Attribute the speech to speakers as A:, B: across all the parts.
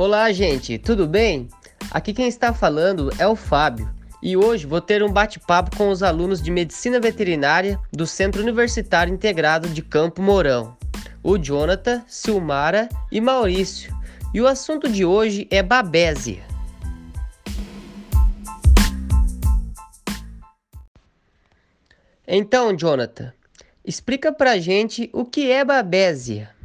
A: Olá, gente, tudo bem? Aqui quem está falando é o Fábio e hoje vou ter um bate-papo com os alunos de Medicina Veterinária do Centro Universitário Integrado de Campo Mourão, o Jonathan, Silmara e Maurício. E o assunto de hoje é babésia. Então, Jonathan, explica pra gente o que é babésia.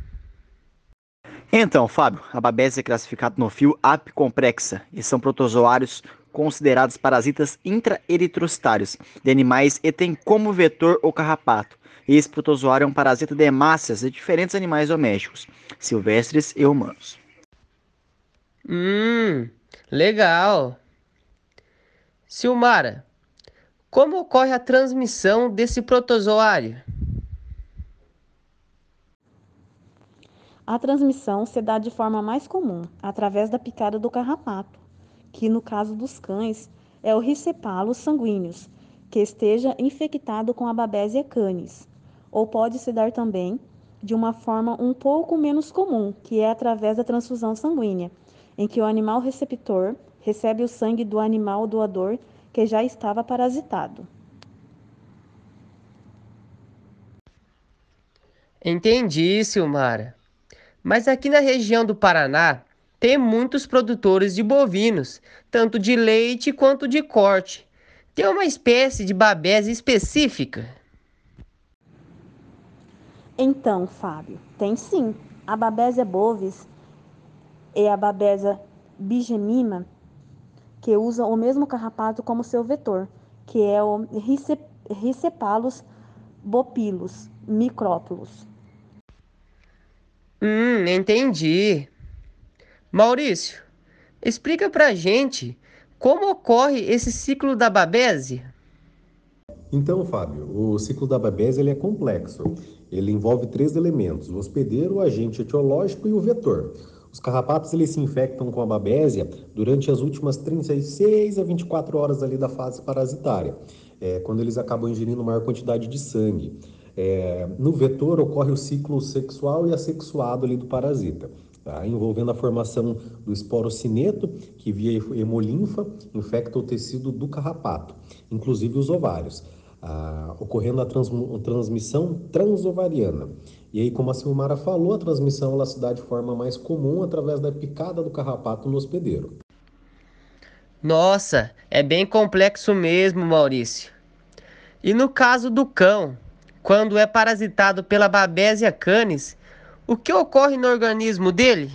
B: Então, Fábio, a babésia é classificada no fio apicomplexa e são protozoários considerados parasitas intraeritrocitários de animais e tem como vetor o carrapato. Esse protozoário é um parasita de hemácias de diferentes animais domésticos, silvestres e humanos.
A: Hum, legal. Silmara, como ocorre a transmissão desse protozoário?
C: A transmissão se dá de forma mais comum, através da picada do carrapato, que no caso dos cães é o ricepalos sanguíneos, que esteja infectado com a Babesia canis, ou pode se dar também de uma forma um pouco menos comum, que é através da transfusão sanguínea, em que o animal receptor recebe o sangue do animal doador que já estava parasitado.
A: Entendi, Silmara. Mas aqui na região do Paraná tem muitos produtores de bovinos, tanto de leite quanto de corte. Tem uma espécie de babésia específica?
C: Então, Fábio, tem sim. A Babesia bovis e a Babesia bigemina que usa o mesmo carrapato como seu vetor, que é o Ricepalus bopilus micrópolis.
A: Hum, entendi. Maurício, explica pra gente como ocorre esse ciclo da babésia.
D: Então, Fábio, o ciclo da babésia ele é complexo. Ele envolve três elementos: o hospedeiro, o agente etiológico e o vetor. Os carrapatos eles se infectam com a babésia durante as últimas 36 a 24 horas ali da fase parasitária, é, quando eles acabam ingerindo maior quantidade de sangue. É, no vetor ocorre o ciclo sexual e assexuado ali do parasita, tá? envolvendo a formação do esporocineto, que via hemolinfa infecta o tecido do carrapato, inclusive os ovários, ah, ocorrendo a trans, transmissão transovariana. E aí, como a Silmara falou, a transmissão ela se dá de forma mais comum através da picada do carrapato no hospedeiro.
A: Nossa, é bem complexo mesmo, Maurício. E no caso do cão, quando é parasitado pela Babesia canis, o que ocorre no organismo dele?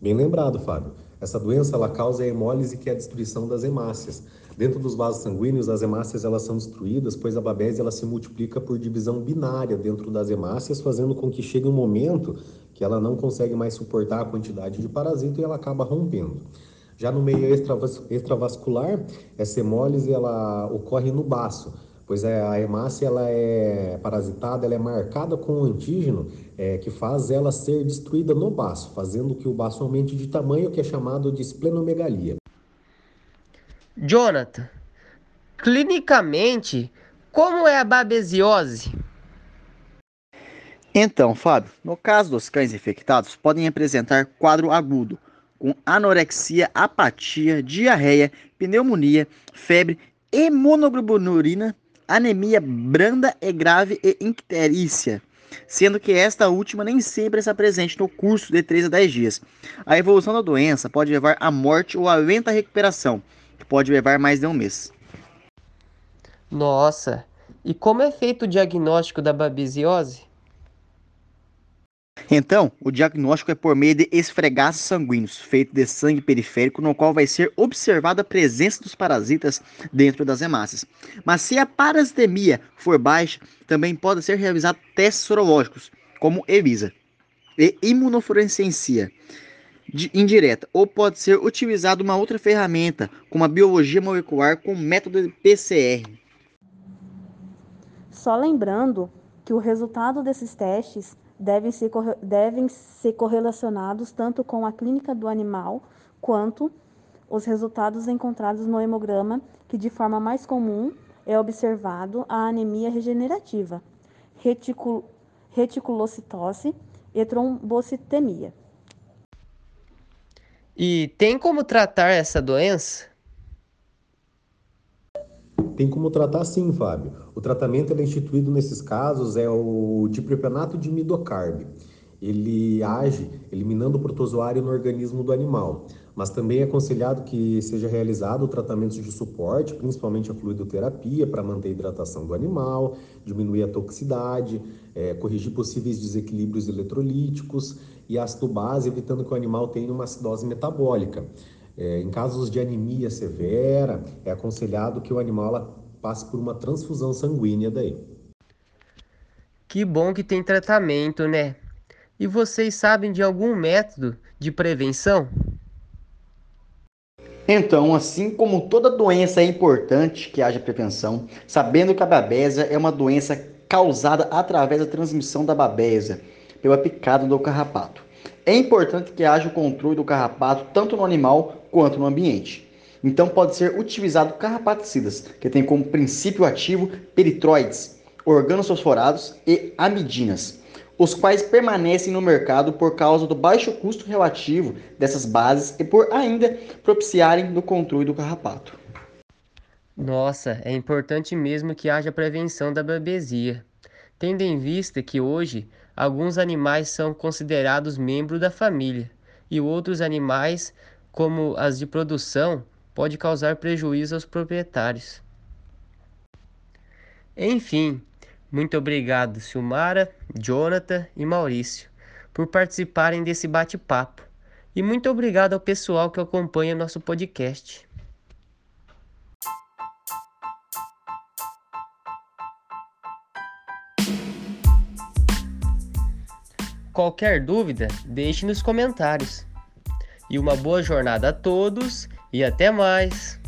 D: Bem lembrado, Fábio. Essa doença ela causa a hemólise, que é a destruição das hemácias. Dentro dos vasos sanguíneos, as hemácias elas são destruídas, pois a babésia ela se multiplica por divisão binária dentro das hemácias, fazendo com que chegue um momento que ela não consegue mais suportar a quantidade de parasito e ela acaba rompendo. Já no meio extravascular, essa hemólise ela ocorre no baço, pois é, a hemácia ela é parasitada, ela é marcada com um antígeno é, que faz ela ser destruída no baço, fazendo que o baço aumente de tamanho, que é chamado de esplenomegalia.
A: Jonathan, clinicamente, como é a babesiose?
B: Então, Fábio, no caso dos cães infectados, podem apresentar quadro agudo, com anorexia, apatia, diarreia, pneumonia, febre, hemoglobinurina, anemia branda e grave e icterícia, sendo que esta última nem sempre está presente no curso de 3 a 10 dias. A evolução da doença pode levar à morte ou à lenta recuperação, que pode levar mais de um mês.
A: Nossa, e como é feito o diagnóstico da babesiose?
B: Então, o diagnóstico é por meio de esfregaços sanguíneos, feito de sangue periférico, no qual vai ser observada a presença dos parasitas dentro das hemácias. Mas se a parasitemia for baixa, também pode ser realizado testes sorológicos, como ELISA, e imunofluorescência indireta, ou pode ser utilizada uma outra ferramenta, como a biologia molecular com método de PCR.
C: Só lembrando que o resultado desses testes devem ser, devem ser correlacionados tanto com a clínica do animal quanto os resultados encontrados no hemograma, que de forma mais comum é observado a anemia regenerativa, reticul reticulocitose e trombocitemia.
A: E tem como tratar essa doença?
D: Tem como tratar sim, Fábio. O tratamento é instituído nesses casos é o dipropenato de midocarb. Ele age eliminando o protozoário no organismo do animal, mas também é aconselhado que seja realizado tratamentos de suporte, principalmente a fluidoterapia, para manter a hidratação do animal, diminuir a toxicidade, é, corrigir possíveis desequilíbrios eletrolíticos e ácido base, evitando que o animal tenha uma acidose metabólica. É, em casos de anemia severa, é aconselhado que o animal passe por uma transfusão sanguínea daí.
A: Que bom que tem tratamento, né? E vocês sabem de algum método de prevenção?
B: Então, assim como toda doença é importante que haja prevenção, sabendo que a babésia é uma doença causada através da transmissão da babésia pela picada do carrapato. É importante que haja o controle do carrapato tanto no animal quanto no ambiente. Então pode ser utilizado carrapaticidas, que tem como princípio ativo peritroides, organofosforados e amidinas, os quais permanecem no mercado por causa do baixo custo relativo dessas bases e por ainda propiciarem no controle do carrapato.
A: Nossa, é importante mesmo que haja prevenção da babesia, tendo em vista que hoje alguns animais são considerados membros da família e outros animais, como as de produção, pode causar prejuízo aos proprietários. Enfim, muito obrigado, Silmara, Jonathan e Maurício, por participarem desse bate-papo. E muito obrigado ao pessoal que acompanha nosso podcast. Qualquer dúvida, deixe nos comentários. E uma boa jornada a todos e até mais!